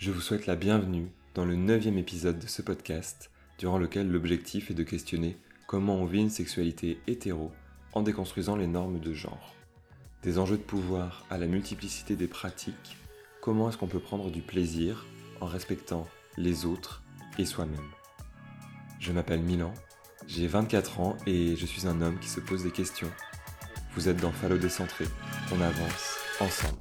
Je vous souhaite la bienvenue dans le neuvième épisode de ce podcast, durant lequel l'objectif est de questionner comment on vit une sexualité hétéro en déconstruisant les normes de genre. Des enjeux de pouvoir à la multiplicité des pratiques, comment est-ce qu'on peut prendre du plaisir en respectant les autres et soi-même? Je m'appelle Milan, j'ai 24 ans et je suis un homme qui se pose des questions. Vous êtes dans Fallo Décentré, on avance ensemble.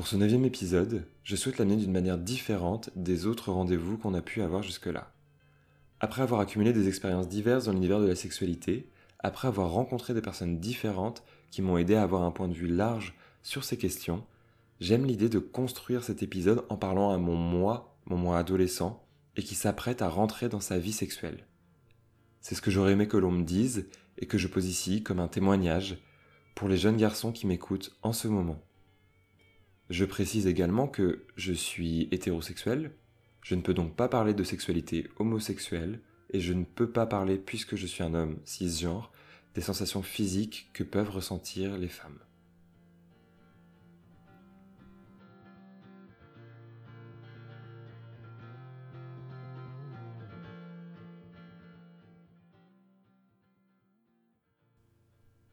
Pour ce neuvième épisode, je souhaite l'amener d'une manière différente des autres rendez-vous qu'on a pu avoir jusque-là. Après avoir accumulé des expériences diverses dans l'univers de la sexualité, après avoir rencontré des personnes différentes qui m'ont aidé à avoir un point de vue large sur ces questions, j'aime l'idée de construire cet épisode en parlant à mon moi, mon moi adolescent, et qui s'apprête à rentrer dans sa vie sexuelle. C'est ce que j'aurais aimé que l'on me dise et que je pose ici comme un témoignage pour les jeunes garçons qui m'écoutent en ce moment. Je précise également que je suis hétérosexuel, je ne peux donc pas parler de sexualité homosexuelle, et je ne peux pas parler, puisque je suis un homme cisgenre, sensations physiques que peuvent ressentir les femmes.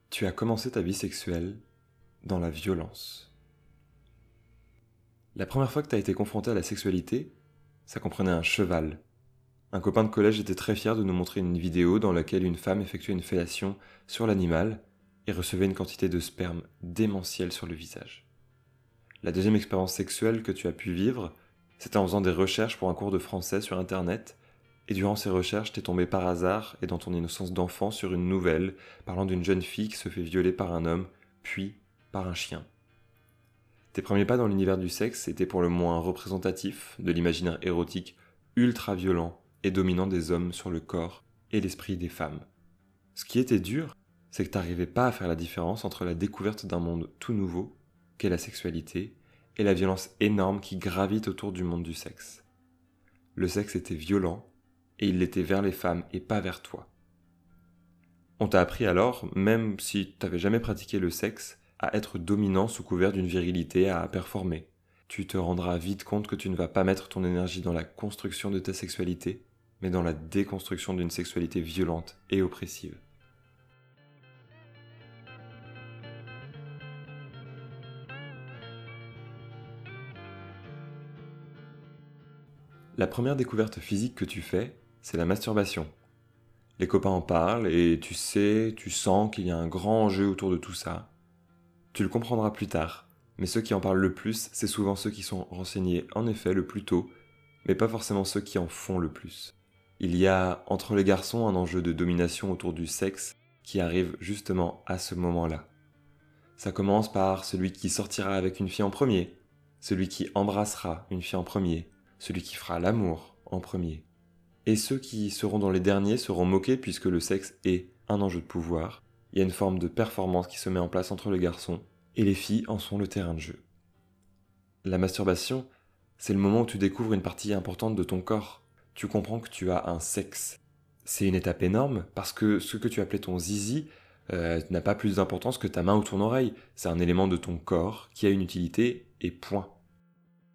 Tu as commencé ta vie sexuelle dans la violence. La première fois que tu as été confronté à la sexualité, ça comprenait un cheval. Un copain de collège était très fier de nous montrer une vidéo dans laquelle une femme effectuait une fellation sur l'animal et recevait une quantité de sperme démentielle sur le visage. La deuxième expérience sexuelle que tu as pu vivre, c'était en faisant des recherches pour un cours de français sur Internet, et durant ces recherches, t'es tombé par hasard et dans ton innocence d'enfant sur une nouvelle parlant d'une jeune fille qui se fait violer par un homme, puis par un chien. Tes premiers pas dans l'univers du sexe étaient pour le moins représentatifs de l'imaginaire érotique ultra violent et dominant des hommes sur le corps et l'esprit des femmes. Ce qui était dur, c'est que t'arrivais pas à faire la différence entre la découverte d'un monde tout nouveau, qu'est la sexualité, et la violence énorme qui gravite autour du monde du sexe. Le sexe était violent, et il l'était vers les femmes et pas vers toi. On t'a appris alors, même si t'avais jamais pratiqué le sexe, à être dominant sous couvert d'une virilité à performer. Tu te rendras vite compte que tu ne vas pas mettre ton énergie dans la construction de ta sexualité, mais dans la déconstruction d'une sexualité violente et oppressive. La première découverte physique que tu fais, c'est la masturbation. Les copains en parlent et tu sais, tu sens qu'il y a un grand enjeu autour de tout ça, tu le comprendras plus tard, mais ceux qui en parlent le plus, c'est souvent ceux qui sont renseignés en effet le plus tôt, mais pas forcément ceux qui en font le plus. Il y a entre les garçons un enjeu de domination autour du sexe qui arrive justement à ce moment-là. Ça commence par celui qui sortira avec une fille en premier, celui qui embrassera une fille en premier, celui qui fera l'amour en premier. Et ceux qui seront dans les derniers seront moqués puisque le sexe est un enjeu de pouvoir, il y a une forme de performance qui se met en place entre les garçons, et les filles en sont le terrain de jeu. La masturbation, c'est le moment où tu découvres une partie importante de ton corps. Tu comprends que tu as un sexe. C'est une étape énorme parce que ce que tu appelais ton zizi euh, n'a pas plus d'importance que ta main ou ton oreille. C'est un élément de ton corps qui a une utilité et point.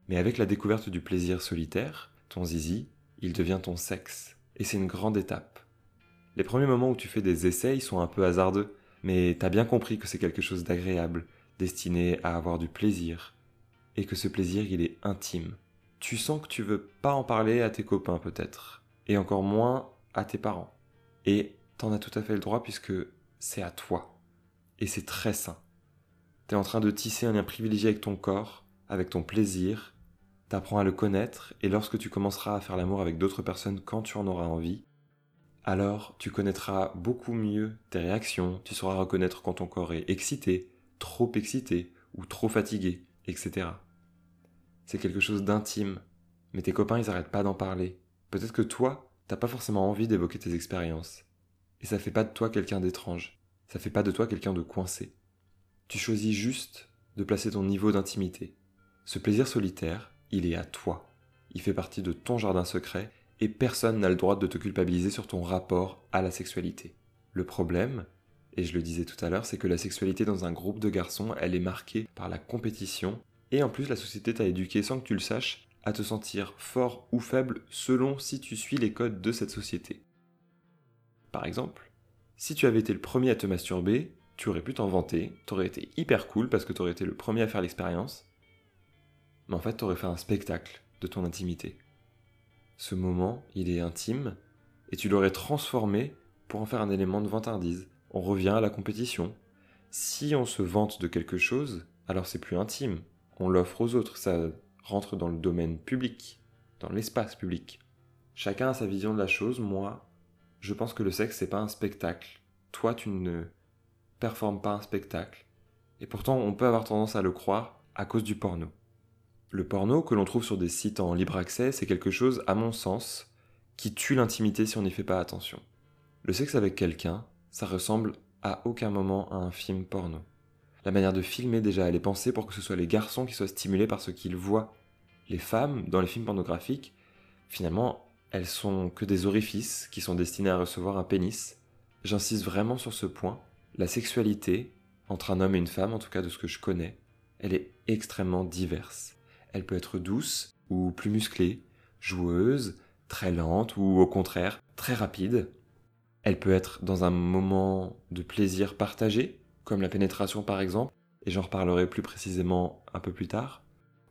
Mais avec la découverte du plaisir solitaire, ton zizi, il devient ton sexe. Et c'est une grande étape. Les premiers moments où tu fais des essais, sont un peu hasardeux, mais t'as bien compris que c'est quelque chose d'agréable, destiné à avoir du plaisir, et que ce plaisir, il est intime. Tu sens que tu veux pas en parler à tes copains peut-être, et encore moins à tes parents. Et t'en as tout à fait le droit puisque c'est à toi. Et c'est très sain. T'es en train de tisser un lien privilégié avec ton corps, avec ton plaisir, t'apprends à le connaître, et lorsque tu commenceras à faire l'amour avec d'autres personnes quand tu en auras envie, alors tu connaîtras beaucoup mieux tes réactions, tu sauras reconnaître quand ton corps est excité, trop excité ou trop fatigué, etc. C'est quelque chose d'intime, mais tes copains ils arrêtent pas d'en parler. Peut-être que toi, t'as pas forcément envie d'évoquer tes expériences. Et ça fait pas de toi quelqu'un d'étrange. Ça fait pas de toi quelqu'un de coincé. Tu choisis juste de placer ton niveau d'intimité. Ce plaisir solitaire, il est à toi. Il fait partie de ton jardin secret et personne n'a le droit de te culpabiliser sur ton rapport à la sexualité. Le problème, et je le disais tout à l'heure, c'est que la sexualité dans un groupe de garçons, elle est marquée par la compétition et en plus la société t'a éduqué sans que tu le saches à te sentir fort ou faible selon si tu suis les codes de cette société. Par exemple, si tu avais été le premier à te masturber, tu aurais pu t'en vanter, t'aurais été hyper cool parce que t'aurais été le premier à faire l'expérience, mais en fait t'aurais fait un spectacle de ton intimité. Ce moment, il est intime, et tu l'aurais transformé pour en faire un élément de vantardise. On revient à la compétition. Si on se vante de quelque chose, alors c'est plus intime. On l'offre aux autres, ça rentre dans le domaine public, dans l'espace public. Chacun a sa vision de la chose, moi, je pense que le sexe c'est pas un spectacle. Toi, tu ne performes pas un spectacle. Et pourtant, on peut avoir tendance à le croire à cause du porno. Le porno que l'on trouve sur des sites en libre accès, c'est quelque chose, à mon sens, qui tue l'intimité si on n'y fait pas attention. Le sexe avec quelqu'un, ça ressemble à aucun moment à un film porno. La manière de filmer déjà, elle est pensée pour que ce soit les garçons qui soient stimulés par ce qu'ils voient. Les femmes, dans les films pornographiques, finalement, elles sont que des orifices qui sont destinés à recevoir un pénis. J'insiste vraiment sur ce point. La sexualité, entre un homme et une femme, en tout cas de ce que je connais, elle est extrêmement diverse. Elle peut être douce ou plus musclée, joueuse, très lente ou au contraire très rapide. Elle peut être dans un moment de plaisir partagé, comme la pénétration par exemple, et j'en reparlerai plus précisément un peu plus tard.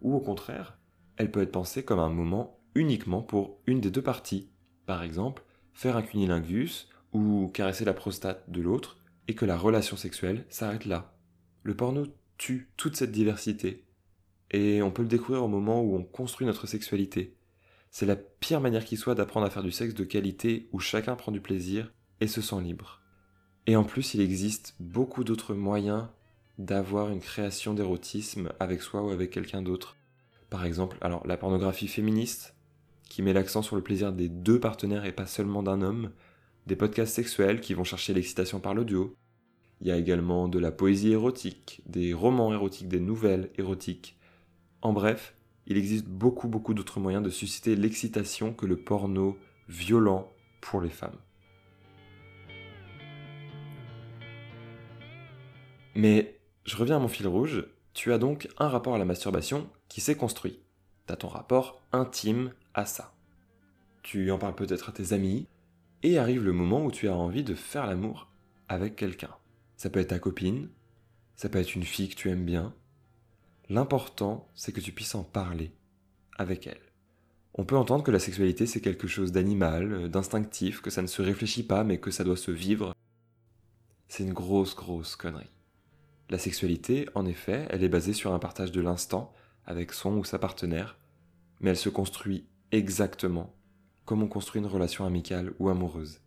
Ou au contraire, elle peut être pensée comme un moment uniquement pour une des deux parties. Par exemple, faire un cunilingus ou caresser la prostate de l'autre, et que la relation sexuelle s'arrête là. Le porno tue toute cette diversité et on peut le découvrir au moment où on construit notre sexualité. C'est la pire manière qui soit d'apprendre à faire du sexe de qualité où chacun prend du plaisir et se sent libre. Et en plus, il existe beaucoup d'autres moyens d'avoir une création d'érotisme avec soi ou avec quelqu'un d'autre. Par exemple, la pornographie féministe, qui met l'accent sur le plaisir des deux partenaires et pas seulement d'un homme, des podcasts sexuels qui vont chercher l'excitation par l'audio. Il y a également de la poésie érotique, des romans érotiques, des nouvelles érotiques, en bref, il existe beaucoup beaucoup d'autres moyens de susciter l'excitation que le porno violent pour les femmes. Mais je reviens à mon fil rouge, tu as donc un rapport à la masturbation qui s'est construit. Tu as ton rapport intime à ça. Tu en parles peut-être à tes amis, et arrive le moment où tu as envie de faire l'amour avec quelqu'un. Ça peut être ta copine, ça peut être une fille que tu aimes bien, L'important, c'est que tu puisses en parler avec elle. On peut entendre que la sexualité, c'est quelque chose d'animal, d'instinctif, que ça ne se réfléchit pas, mais que ça doit se vivre. C'est une grosse, grosse connerie. La sexualité, en effet, elle est basée sur un partage de l'instant avec son ou sa partenaire, mais elle se construit exactement comme on construit une relation amicale ou amoureuse.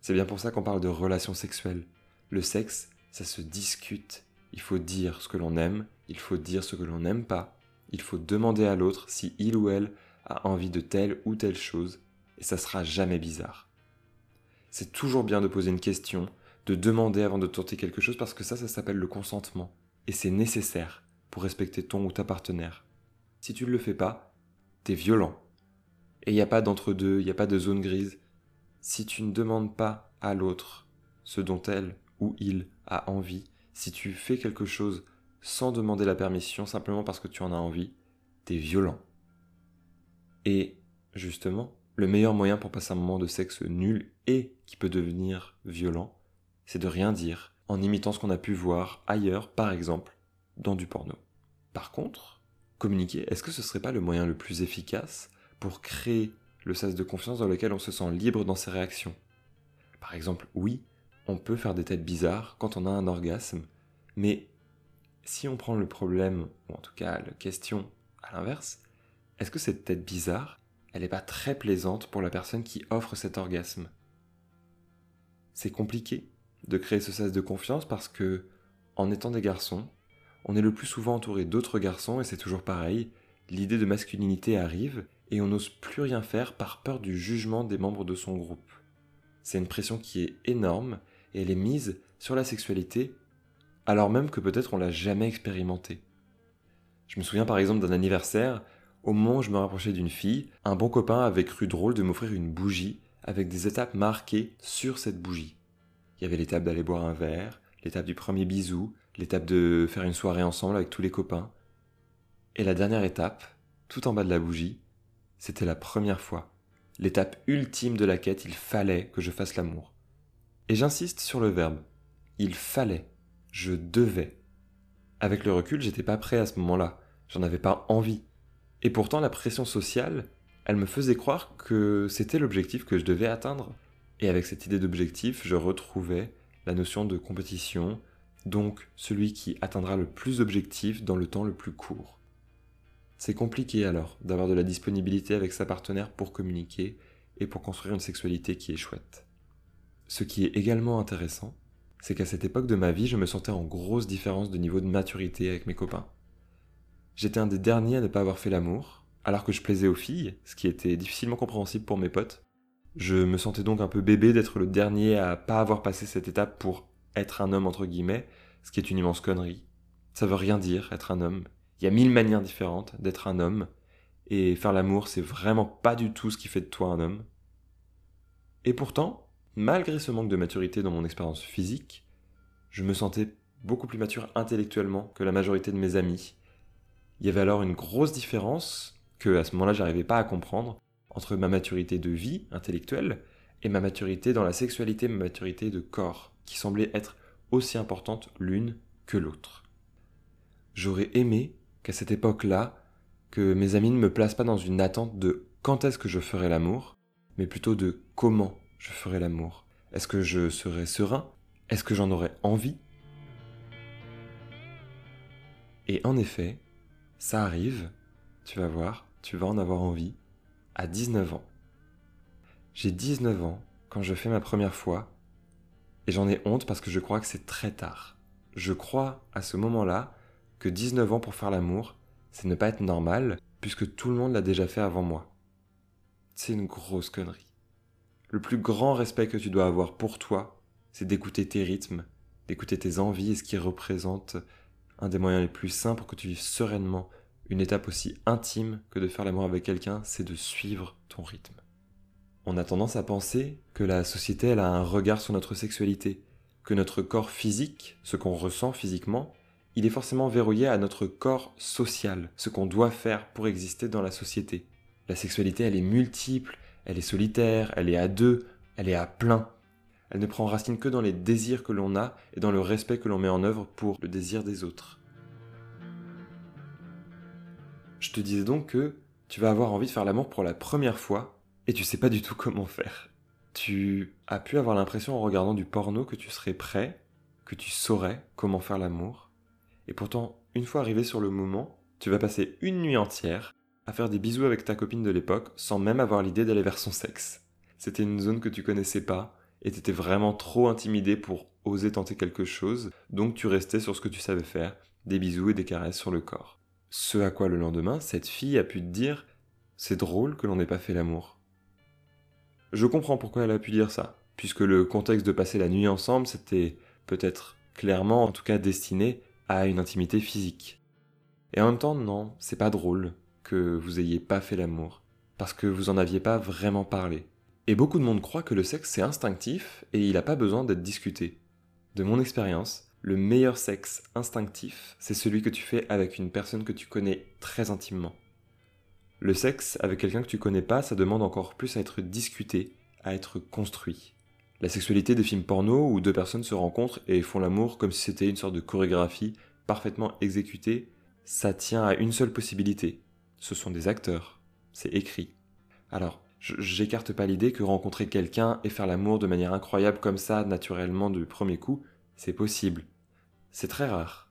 C'est bien pour ça qu'on parle de relation sexuelle. Le sexe, ça se discute. Il faut dire ce que l'on aime, il faut dire ce que l'on n'aime pas, il faut demander à l'autre si il ou elle a envie de telle ou telle chose, et ça sera jamais bizarre. C'est toujours bien de poser une question, de demander avant de tenter quelque chose parce que ça, ça s'appelle le consentement. Et c'est nécessaire pour respecter ton ou ta partenaire. Si tu ne le fais pas, t'es violent. Et il n'y a pas d'entre-deux, il n'y a pas de zone grise. Si tu ne demandes pas à l'autre ce dont elle ou il a envie, si tu fais quelque chose sans demander la permission, simplement parce que tu en as envie, t'es violent. Et justement, le meilleur moyen pour passer un moment de sexe nul et qui peut devenir violent, c'est de rien dire, en imitant ce qu'on a pu voir ailleurs, par exemple, dans du porno. Par contre, communiquer, est-ce que ce serait pas le moyen le plus efficace pour créer le sas de confiance dans lequel on se sent libre dans ses réactions? Par exemple, oui, on peut faire des têtes bizarres quand on a un orgasme, mais si on prend le problème, ou en tout cas la question à l'inverse, est-ce que cette tête bizarre, elle n'est pas très plaisante pour la personne qui offre cet orgasme? C'est compliqué de créer ce sas de confiance parce que, en étant des garçons, on est le plus souvent entouré d'autres garçons et c'est toujours pareil, l'idée de masculinité arrive et on n'ose plus rien faire par peur du jugement des membres de son groupe. C'est une pression qui est énorme et elle est mise sur la sexualité alors même que peut-être on l'a jamais expérimenté. Je me souviens par exemple d'un anniversaire, au moment où je me rapprochais d'une fille, un bon copain avait cru drôle de m'offrir une bougie avec des étapes marquées sur cette bougie. Il y avait l'étape d'aller boire un verre, l'étape du premier bisou, l'étape de faire une soirée ensemble avec tous les copains. Et la dernière étape, tout en bas de la bougie, c'était la première fois. L'étape ultime de la quête, il fallait que je fasse l'amour. Et j'insiste sur le verbe. Il fallait. Je devais. Avec le recul, j'étais pas prêt à ce moment-là. J'en avais pas envie. Et pourtant, la pression sociale, elle me faisait croire que c'était l'objectif que je devais atteindre. Et avec cette idée d'objectif, je retrouvais la notion de compétition, donc celui qui atteindra le plus d'objectifs dans le temps le plus court. C'est compliqué alors d'avoir de la disponibilité avec sa partenaire pour communiquer et pour construire une sexualité qui est chouette. Ce qui est également intéressant, c'est qu'à cette époque de ma vie, je me sentais en grosse différence de niveau de maturité avec mes copains. J'étais un des derniers à ne pas avoir fait l'amour, alors que je plaisais aux filles, ce qui était difficilement compréhensible pour mes potes. Je me sentais donc un peu bébé d'être le dernier à pas avoir passé cette étape pour être un homme entre guillemets, ce qui est une immense connerie. Ça veut rien dire être un homme. Il y a mille manières différentes d'être un homme, et faire l'amour, c'est vraiment pas du tout ce qui fait de toi un homme. Et pourtant, malgré ce manque de maturité dans mon expérience physique, je me sentais beaucoup plus mature intellectuellement que la majorité de mes amis. Il y avait alors une grosse différence que à ce moment-là j'arrivais pas à comprendre entre ma maturité de vie intellectuelle et ma maturité dans la sexualité, ma maturité de corps, qui semblait être aussi importante l'une que l'autre. J'aurais aimé qu'à cette époque-là, que mes amis ne me placent pas dans une attente de quand est-ce que je ferai l'amour, mais plutôt de comment je ferai l'amour. Est-ce que je serai serein? Est-ce que j'en aurai envie? Et en effet, ça arrive, tu vas voir, tu vas en avoir envie, à 19 ans. J'ai 19 ans quand je fais ma première fois, et j'en ai honte parce que je crois que c'est très tard. Je crois à ce moment-là que 19 ans pour faire l'amour, c'est ne pas être normal, puisque tout le monde l'a déjà fait avant moi. C'est une grosse connerie. Le plus grand respect que tu dois avoir pour toi, c'est d'écouter tes rythmes, d'écouter tes envies et ce qui représente un des moyens les plus simples pour que tu vives sereinement une étape aussi intime que de faire l'amour avec quelqu'un, c'est de suivre ton rythme. On a tendance à penser que la société elle a un regard sur notre sexualité, que notre corps physique, ce qu'on ressent physiquement, il est forcément verrouillé à notre corps social, ce qu'on doit faire pour exister dans la société. La sexualité, elle est multiple, elle est solitaire, elle est à deux, elle est à plein. Elle ne prend racine que dans les désirs que l'on a et dans le respect que l'on met en œuvre pour le désir des autres. Je te disais donc que tu vas avoir envie de faire l'amour pour la première fois et tu sais pas du tout comment faire. Tu as pu avoir l'impression en regardant du porno que tu serais prêt, que tu saurais comment faire l'amour. Et pourtant, une fois arrivé sur le moment, tu vas passer une nuit entière à faire des bisous avec ta copine de l'époque sans même avoir l'idée d'aller vers son sexe. C'était une zone que tu connaissais pas et t'étais vraiment trop intimidé pour oser tenter quelque chose, donc tu restais sur ce que tu savais faire, des bisous et des caresses sur le corps. Ce à quoi le lendemain, cette fille a pu te dire C'est drôle que l'on n'ait pas fait l'amour. Je comprends pourquoi elle a pu dire ça, puisque le contexte de passer la nuit ensemble, c'était peut-être clairement, en tout cas destiné à une intimité physique. Et en même temps, non, c'est pas drôle que vous ayez pas fait l'amour, parce que vous en aviez pas vraiment parlé. Et beaucoup de monde croit que le sexe c'est instinctif et il n'a pas besoin d'être discuté. De mon expérience, le meilleur sexe instinctif, c'est celui que tu fais avec une personne que tu connais très intimement. Le sexe avec quelqu'un que tu connais pas, ça demande encore plus à être discuté, à être construit. La sexualité des films porno où deux personnes se rencontrent et font l'amour comme si c'était une sorte de chorégraphie parfaitement exécutée, ça tient à une seule possibilité. Ce sont des acteurs. C'est écrit. Alors, j'écarte pas l'idée que rencontrer quelqu'un et faire l'amour de manière incroyable comme ça, naturellement du premier coup, c'est possible c'est très rare.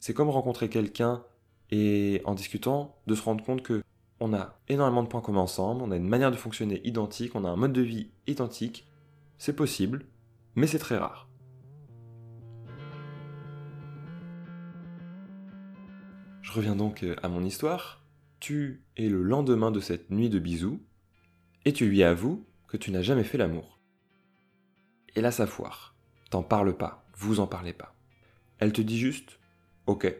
C'est comme rencontrer quelqu'un et en discutant de se rendre compte que on a énormément de points communs ensemble, on a une manière de fonctionner identique, on a un mode de vie identique. C'est possible, mais c'est très rare. Je reviens donc à mon histoire. Tu es le lendemain de cette nuit de bisous, et tu lui avoues que tu n'as jamais fait l'amour. Et là, ça foire. T'en parles pas, vous en parlez pas. Elle te dit juste Ok.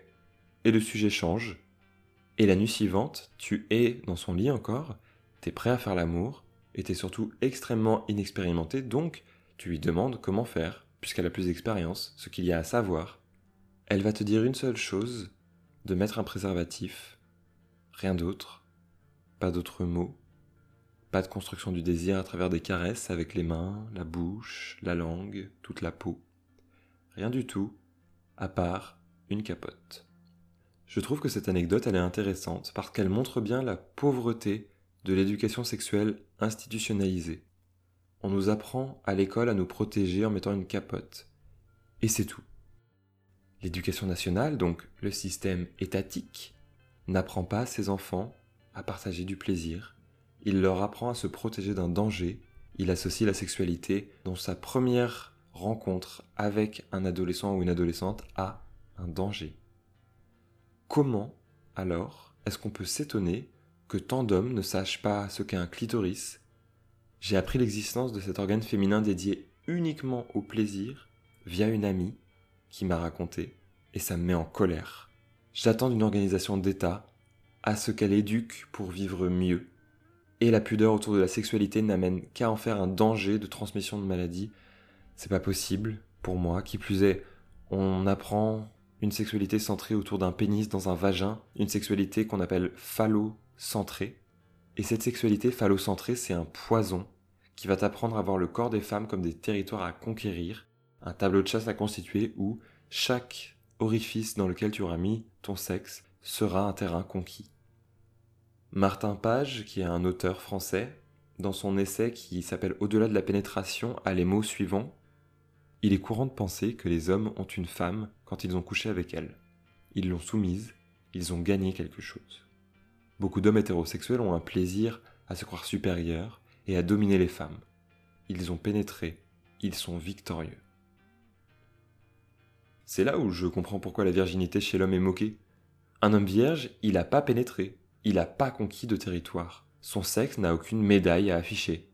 Et le sujet change. Et la nuit suivante, tu es dans son lit encore, t'es prêt à faire l'amour, et t'es surtout extrêmement inexpérimenté, donc tu lui demandes comment faire, puisqu'elle a plus d'expérience, ce qu'il y a à savoir. Elle va te dire une seule chose, de mettre un préservatif, rien d'autre, pas d'autres mots, pas de construction du désir à travers des caresses avec les mains, la bouche, la langue, toute la peau. Rien du tout, à part une capote. Je trouve que cette anecdote elle est intéressante parce qu'elle montre bien la pauvreté de l'éducation sexuelle institutionnalisée. On nous apprend à l'école à nous protéger en mettant une capote. Et c'est tout. L'éducation nationale, donc le système étatique, n'apprend pas ses enfants à partager du plaisir. Il leur apprend à se protéger d'un danger. Il associe la sexualité dans sa première rencontre avec un adolescent ou une adolescente à un danger. Comment, alors, est-ce qu'on peut s'étonner que tant d'hommes ne sachent pas ce qu'est un clitoris? J'ai appris l'existence de cet organe féminin dédié uniquement au plaisir via une amie qui m'a raconté, et ça me met en colère. J'attends d'une organisation d'État à ce qu'elle éduque pour vivre mieux. Et la pudeur autour de la sexualité n'amène qu'à en faire un danger de transmission de maladies c'est pas possible pour moi. Qui plus est, on apprend une sexualité centrée autour d'un pénis dans un vagin, une sexualité qu'on appelle phallocentrée. Et cette sexualité phallocentrée, c'est un poison qui va t'apprendre à voir le corps des femmes comme des territoires à conquérir, un tableau de chasse à constituer où chaque orifice dans lequel tu auras mis ton sexe sera un terrain conquis. Martin Page, qui est un auteur français, dans son essai qui s'appelle Au-delà de la pénétration, a les mots suivants il est courant de penser que les hommes ont une femme quand ils ont couché avec elle. Ils l'ont soumise, ils ont gagné quelque chose. Beaucoup d'hommes hétérosexuels ont un plaisir à se croire supérieurs et à dominer les femmes. Ils ont pénétré, ils sont victorieux. C'est là où je comprends pourquoi la virginité chez l'homme est moquée. Un homme vierge, il n'a pas pénétré, il n'a pas conquis de territoire. Son sexe n'a aucune médaille à afficher.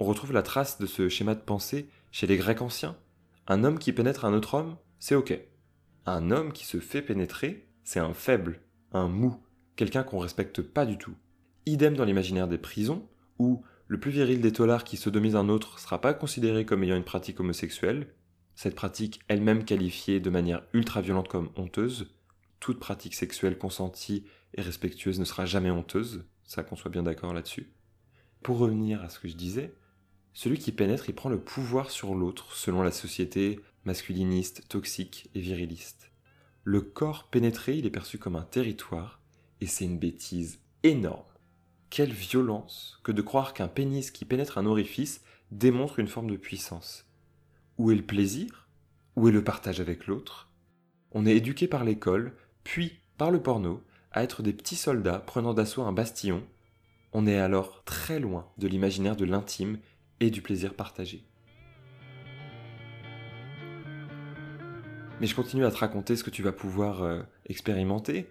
On retrouve la trace de ce schéma de pensée chez les Grecs anciens, un homme qui pénètre un autre homme, c'est ok. Un homme qui se fait pénétrer, c'est un faible, un mou, quelqu'un qu'on respecte pas du tout. Idem dans l'imaginaire des prisons, où le plus viril des tolards qui sodomise un autre sera pas considéré comme ayant une pratique homosexuelle, cette pratique elle-même qualifiée de manière ultra violente comme honteuse, toute pratique sexuelle consentie et respectueuse ne sera jamais honteuse, ça qu'on soit bien d'accord là-dessus. Pour revenir à ce que je disais, celui qui pénètre, il prend le pouvoir sur l'autre selon la société masculiniste, toxique et viriliste. Le corps pénétré, il est perçu comme un territoire, et c'est une bêtise énorme. Quelle violence que de croire qu'un pénis qui pénètre un orifice démontre une forme de puissance. Où est le plaisir? Où est le partage avec l'autre? On est éduqué par l'école, puis par le porno, à être des petits soldats prenant d'assaut un bastillon. On est alors très loin de l'imaginaire de l'intime et du plaisir partagé. Mais je continue à te raconter ce que tu vas pouvoir euh, expérimenter.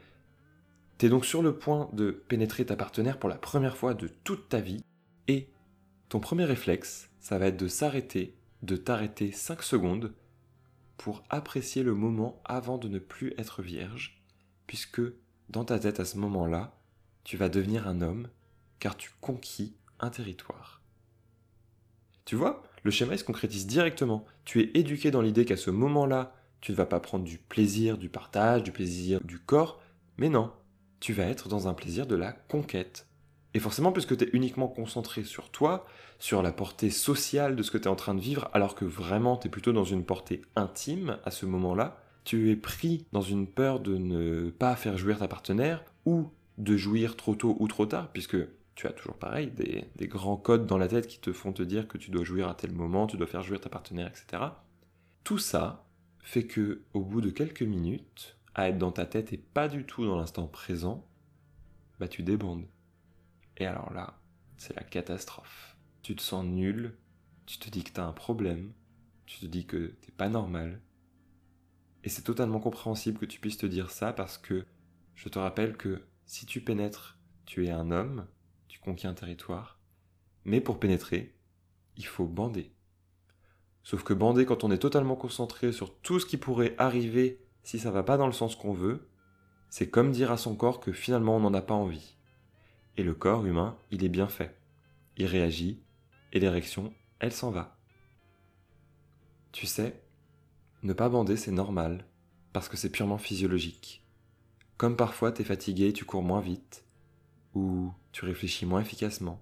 Tu es donc sur le point de pénétrer ta partenaire pour la première fois de toute ta vie, et ton premier réflexe, ça va être de s'arrêter, de t'arrêter 5 secondes pour apprécier le moment avant de ne plus être vierge, puisque dans ta tête à ce moment-là, tu vas devenir un homme, car tu conquis un territoire. Tu vois, le schéma il se concrétise directement. Tu es éduqué dans l'idée qu'à ce moment-là, tu ne vas pas prendre du plaisir du partage, du plaisir du corps, mais non, tu vas être dans un plaisir de la conquête. Et forcément, puisque tu es uniquement concentré sur toi, sur la portée sociale de ce que tu es en train de vivre, alors que vraiment tu es plutôt dans une portée intime à ce moment-là, tu es pris dans une peur de ne pas faire jouir ta partenaire ou de jouir trop tôt ou trop tard, puisque tu as toujours pareil, des, grands codes dans la tête qui te font te dire que tu dois jouir à tel moment, tu dois faire jouir ta partenaire, etc. Tout ça fait que, au bout de quelques minutes, à être dans ta tête et pas du tout dans l'instant présent, bah tu débandes. Et alors là, c'est la catastrophe. Tu te sens nul, tu te dis que tu as un problème, tu te dis que t'es pas normal. Et c'est totalement compréhensible que tu puisses te dire ça parce que je te rappelle que si tu pénètres, tu es un homme, un territoire, mais pour pénétrer, il faut bander. Sauf que bander quand on est totalement concentré sur tout ce qui pourrait arriver si ça va pas dans le sens qu'on veut, c'est comme dire à son corps que finalement on n'en a pas envie. Et le corps humain, il est bien fait. Il réagit, et l'érection, elle s'en va. Tu sais, ne pas bander, c'est normal, parce que c'est purement physiologique. Comme parfois t'es fatigué, tu cours moins vite, ou tu réfléchis moins efficacement.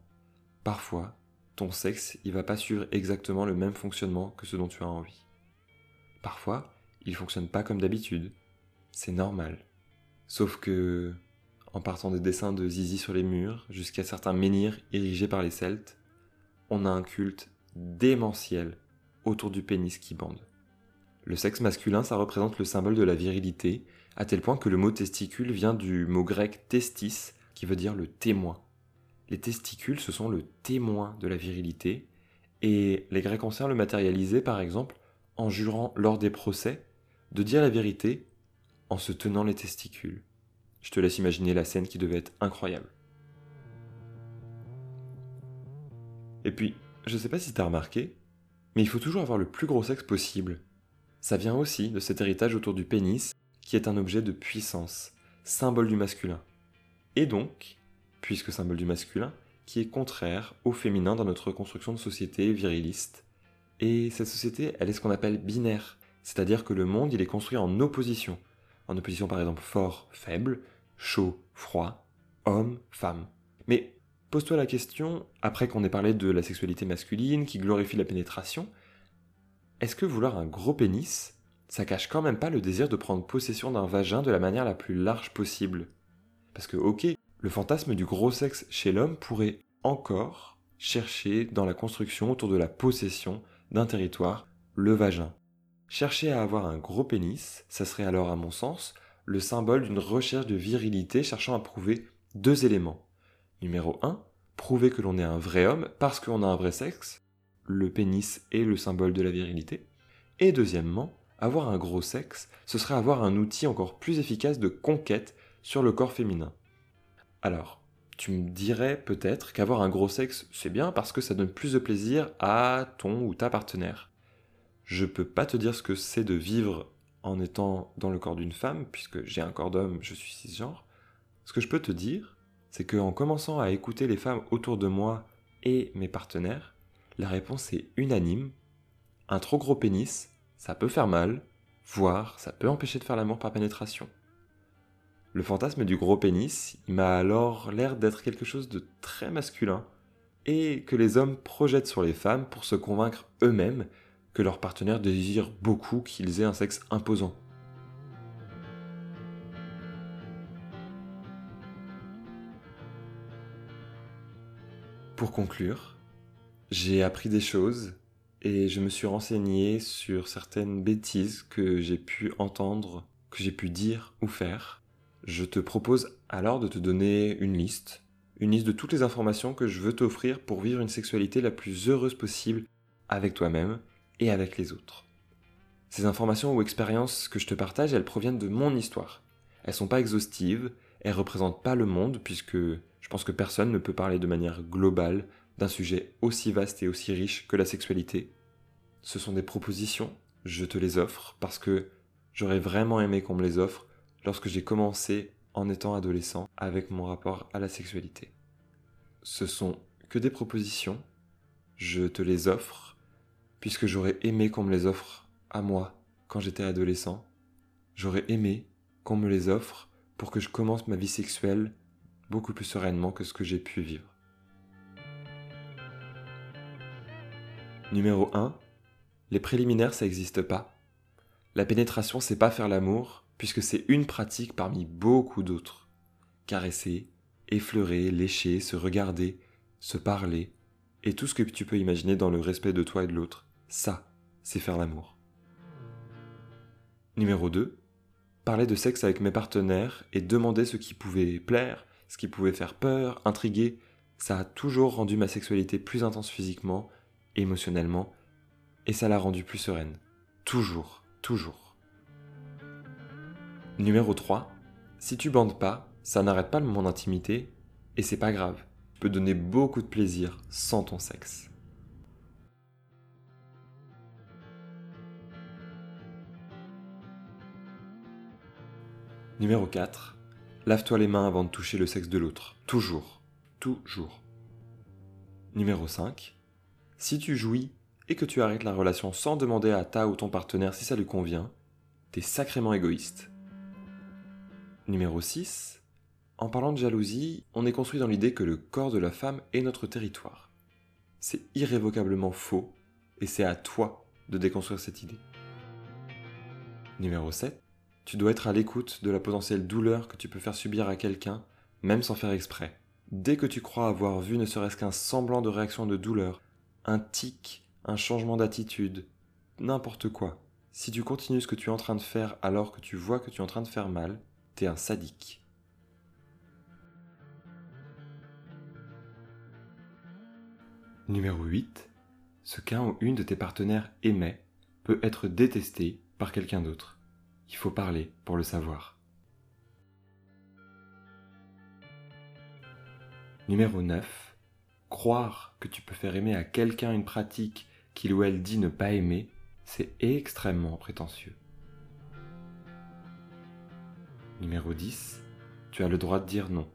Parfois, ton sexe, il va pas suivre exactement le même fonctionnement que ce dont tu as envie. Parfois, il fonctionne pas comme d'habitude. C'est normal. Sauf que, en partant des dessins de Zizi sur les murs jusqu'à certains menhirs érigés par les Celtes, on a un culte démentiel autour du pénis qui bande. Le sexe masculin, ça représente le symbole de la virilité, à tel point que le mot testicule vient du mot grec testis, qui veut dire le témoin. Les testicules, ce sont le témoin de la virilité, et les Grecs anciens le matérialisaient par exemple en jurant lors des procès de dire la vérité en se tenant les testicules. Je te laisse imaginer la scène qui devait être incroyable. Et puis, je sais pas si t'as remarqué, mais il faut toujours avoir le plus gros sexe possible. Ça vient aussi de cet héritage autour du pénis, qui est un objet de puissance, symbole du masculin. Et donc, puisque symbole du masculin, qui est contraire au féminin dans notre construction de société viriliste. Et cette société, elle est ce qu'on appelle binaire, c'est-à-dire que le monde, il est construit en opposition. En opposition par exemple fort, faible, chaud, froid, homme, femme. Mais pose-toi la question, après qu'on ait parlé de la sexualité masculine qui glorifie la pénétration, est-ce que vouloir un gros pénis, ça cache quand même pas le désir de prendre possession d'un vagin de la manière la plus large possible? Parce que ok, le fantasme du gros sexe chez l'homme pourrait encore chercher dans la construction autour de la possession d'un territoire, le vagin. Chercher à avoir un gros pénis, ça serait alors à mon sens le symbole d'une recherche de virilité cherchant à prouver deux éléments. Numéro 1, prouver que l'on est un vrai homme parce qu'on a un vrai sexe, le pénis est le symbole de la virilité. Et deuxièmement, avoir un gros sexe, ce serait avoir un outil encore plus efficace de conquête sur le corps féminin. Alors, tu me dirais peut-être qu'avoir un gros sexe, c'est bien parce que ça donne plus de plaisir à ton ou ta partenaire. Je peux pas te dire ce que c'est de vivre en étant dans le corps d'une femme, puisque j'ai un corps d'homme, je suis cisgenre, ce que je peux te dire, c'est qu'en commençant à écouter les femmes autour de moi et mes partenaires, la réponse est unanime. Un trop gros pénis, ça peut faire mal, voire ça peut empêcher de faire l'amour par pénétration. Le fantasme du gros pénis, m'a alors l'air d'être quelque chose de très masculin, et que les hommes projettent sur les femmes pour se convaincre eux-mêmes que leurs partenaires désirent beaucoup qu'ils aient un sexe imposant. Pour conclure, j'ai appris des choses et je me suis renseigné sur certaines bêtises que j'ai pu entendre, que j'ai pu dire ou faire. Je te propose alors de te donner une liste, une liste de toutes les informations que je veux t'offrir pour vivre une sexualité la plus heureuse possible avec toi-même et avec les autres. Ces informations ou expériences que je te partage, elles proviennent de mon histoire. Elles sont pas exhaustives, elles représentent pas le monde, puisque je pense que personne ne peut parler de manière globale d'un sujet aussi vaste et aussi riche que la sexualité. Ce sont des propositions, je te les offre parce que j'aurais vraiment aimé qu'on me les offre lorsque j'ai commencé en étant adolescent avec mon rapport à la sexualité. Ce sont que des propositions, je te les offre puisque j'aurais aimé qu'on me les offre à moi quand j'étais adolescent. J'aurais aimé qu'on me les offre pour que je commence ma vie sexuelle beaucoup plus sereinement que ce que j'ai pu vivre. Numéro 1. Les préliminaires, ça n'existe pas. La pénétration, c'est pas faire l'amour, puisque c'est une pratique parmi beaucoup d'autres. Caresser, effleurer, lécher, se regarder, se parler, et tout ce que tu peux imaginer dans le respect de toi et de l'autre. Ça, c'est faire l'amour. Numéro 2. Parler de sexe avec mes partenaires et demander ce qui pouvait plaire, ce qui pouvait faire peur, intriguer, ça a toujours rendu ma sexualité plus intense physiquement, émotionnellement, et ça l'a rendue plus sereine. Toujours, toujours. Numéro 3. Si tu bandes pas, ça n'arrête pas le moment d'intimité, et c'est pas grave. Tu peux donner beaucoup de plaisir sans ton sexe. Numéro 4. Lave-toi les mains avant de toucher le sexe de l'autre. Toujours. Toujours. Numéro 5. Si tu jouis et que tu arrêtes la relation sans demander à ta ou ton partenaire si ça lui convient, t'es sacrément égoïste. Numéro 6. En parlant de jalousie, on est construit dans l'idée que le corps de la femme est notre territoire. C'est irrévocablement faux et c'est à toi de déconstruire cette idée. Numéro 7. Tu dois être à l'écoute de la potentielle douleur que tu peux faire subir à quelqu'un, même sans faire exprès. Dès que tu crois avoir vu ne serait-ce qu'un semblant de réaction de douleur, un tic, un changement d'attitude, n'importe quoi, si tu continues ce que tu es en train de faire alors que tu vois que tu es en train de faire mal, t'es un sadique. Numéro 8. Ce qu'un ou une de tes partenaires aimait peut être détesté par quelqu'un d'autre. Il faut parler pour le savoir. Numéro 9. Croire que tu peux faire aimer à quelqu'un une pratique qu'il ou elle dit ne pas aimer, c'est extrêmement prétentieux. Numéro 10. Tu as le droit de dire non.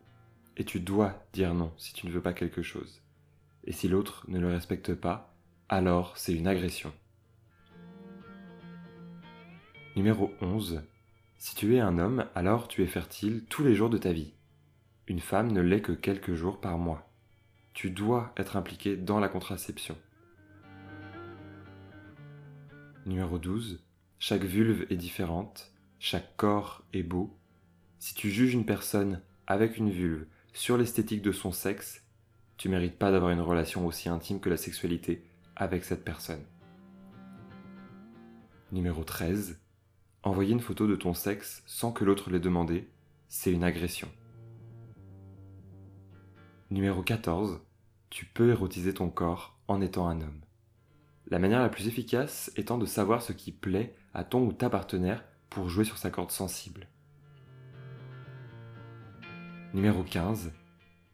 Et tu dois dire non si tu ne veux pas quelque chose. Et si l'autre ne le respecte pas, alors c'est une agression. Numéro 11. Si tu es un homme, alors tu es fertile tous les jours de ta vie. Une femme ne l'est que quelques jours par mois. Tu dois être impliqué dans la contraception. Numéro 12. Chaque vulve est différente, chaque corps est beau. Si tu juges une personne avec une vulve sur l'esthétique de son sexe, tu mérites pas d'avoir une relation aussi intime que la sexualité avec cette personne. Numéro 13. Envoyer une photo de ton sexe sans que l'autre l'ait demandé, c'est une agression. Numéro 14. Tu peux érotiser ton corps en étant un homme. La manière la plus efficace étant de savoir ce qui plaît à ton ou ta partenaire pour jouer sur sa corde sensible. Numéro 15.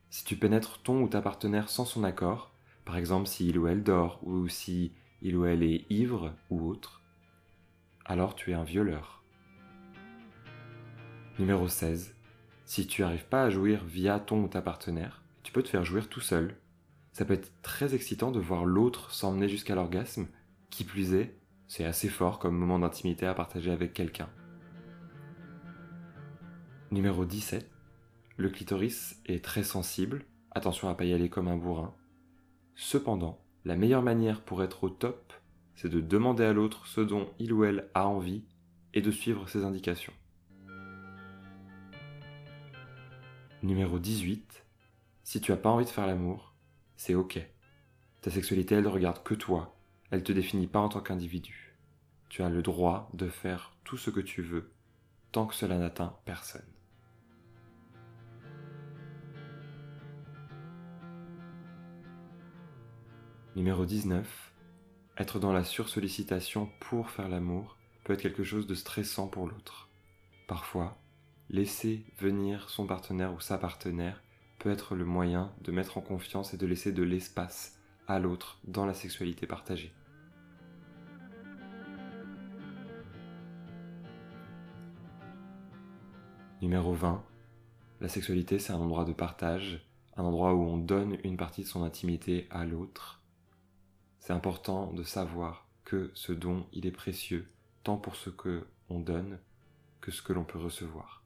Si tu pénètres ton ou ta partenaire sans son accord, par exemple si il ou elle dort ou si il ou elle est ivre ou autre, alors tu es un violeur. Numéro 16. Si tu n'arrives pas à jouir via ton ou ta partenaire, tu peux te faire jouir tout seul. Ça peut être très excitant de voir l'autre s'emmener jusqu'à l'orgasme. Qui plus est, c'est assez fort comme moment d'intimité à partager avec quelqu'un. Numéro 17. Le clitoris est très sensible, attention à pas y aller comme un bourrin. Cependant, la meilleure manière pour être au top c'est de demander à l'autre ce dont il ou elle a envie et de suivre ses indications. Numéro 18. Si tu n'as pas envie de faire l'amour, c'est ok. Ta sexualité, elle ne regarde que toi. Elle ne te définit pas en tant qu'individu. Tu as le droit de faire tout ce que tu veux, tant que cela n'atteint personne. Numéro 19. Être dans la sursollicitation pour faire l'amour peut être quelque chose de stressant pour l'autre. Parfois, laisser venir son partenaire ou sa partenaire peut être le moyen de mettre en confiance et de laisser de l'espace à l'autre dans la sexualité partagée. Numéro 20. La sexualité, c'est un endroit de partage, un endroit où on donne une partie de son intimité à l'autre c'est important de savoir que ce don, il est précieux, tant pour ce que on donne que ce que l'on peut recevoir.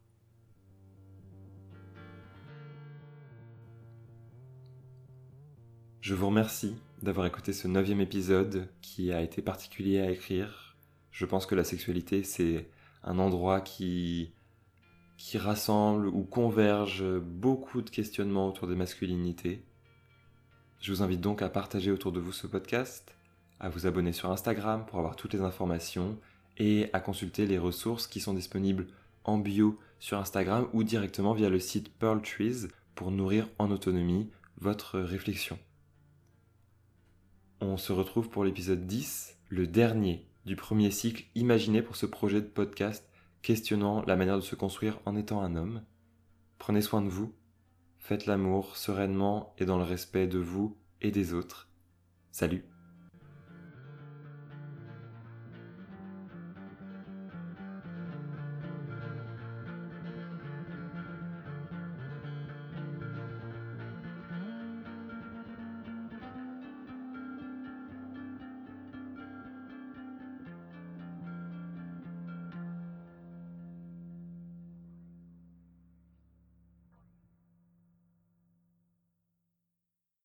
Je vous remercie d'avoir écouté ce neuvième épisode qui a été particulier à écrire. Je pense que la sexualité, c'est un endroit qui, qui rassemble ou converge beaucoup de questionnements autour des masculinités. Je vous invite donc à partager autour de vous ce podcast, à vous abonner sur Instagram pour avoir toutes les informations et à consulter les ressources qui sont disponibles en bio sur Instagram ou directement via le site Pearl Trees pour nourrir en autonomie votre réflexion. On se retrouve pour l'épisode 10, le dernier du premier cycle imaginé pour ce projet de podcast questionnant la manière de se construire en étant un homme. Prenez soin de vous Faites l'amour sereinement et dans le respect de vous et des autres. Salut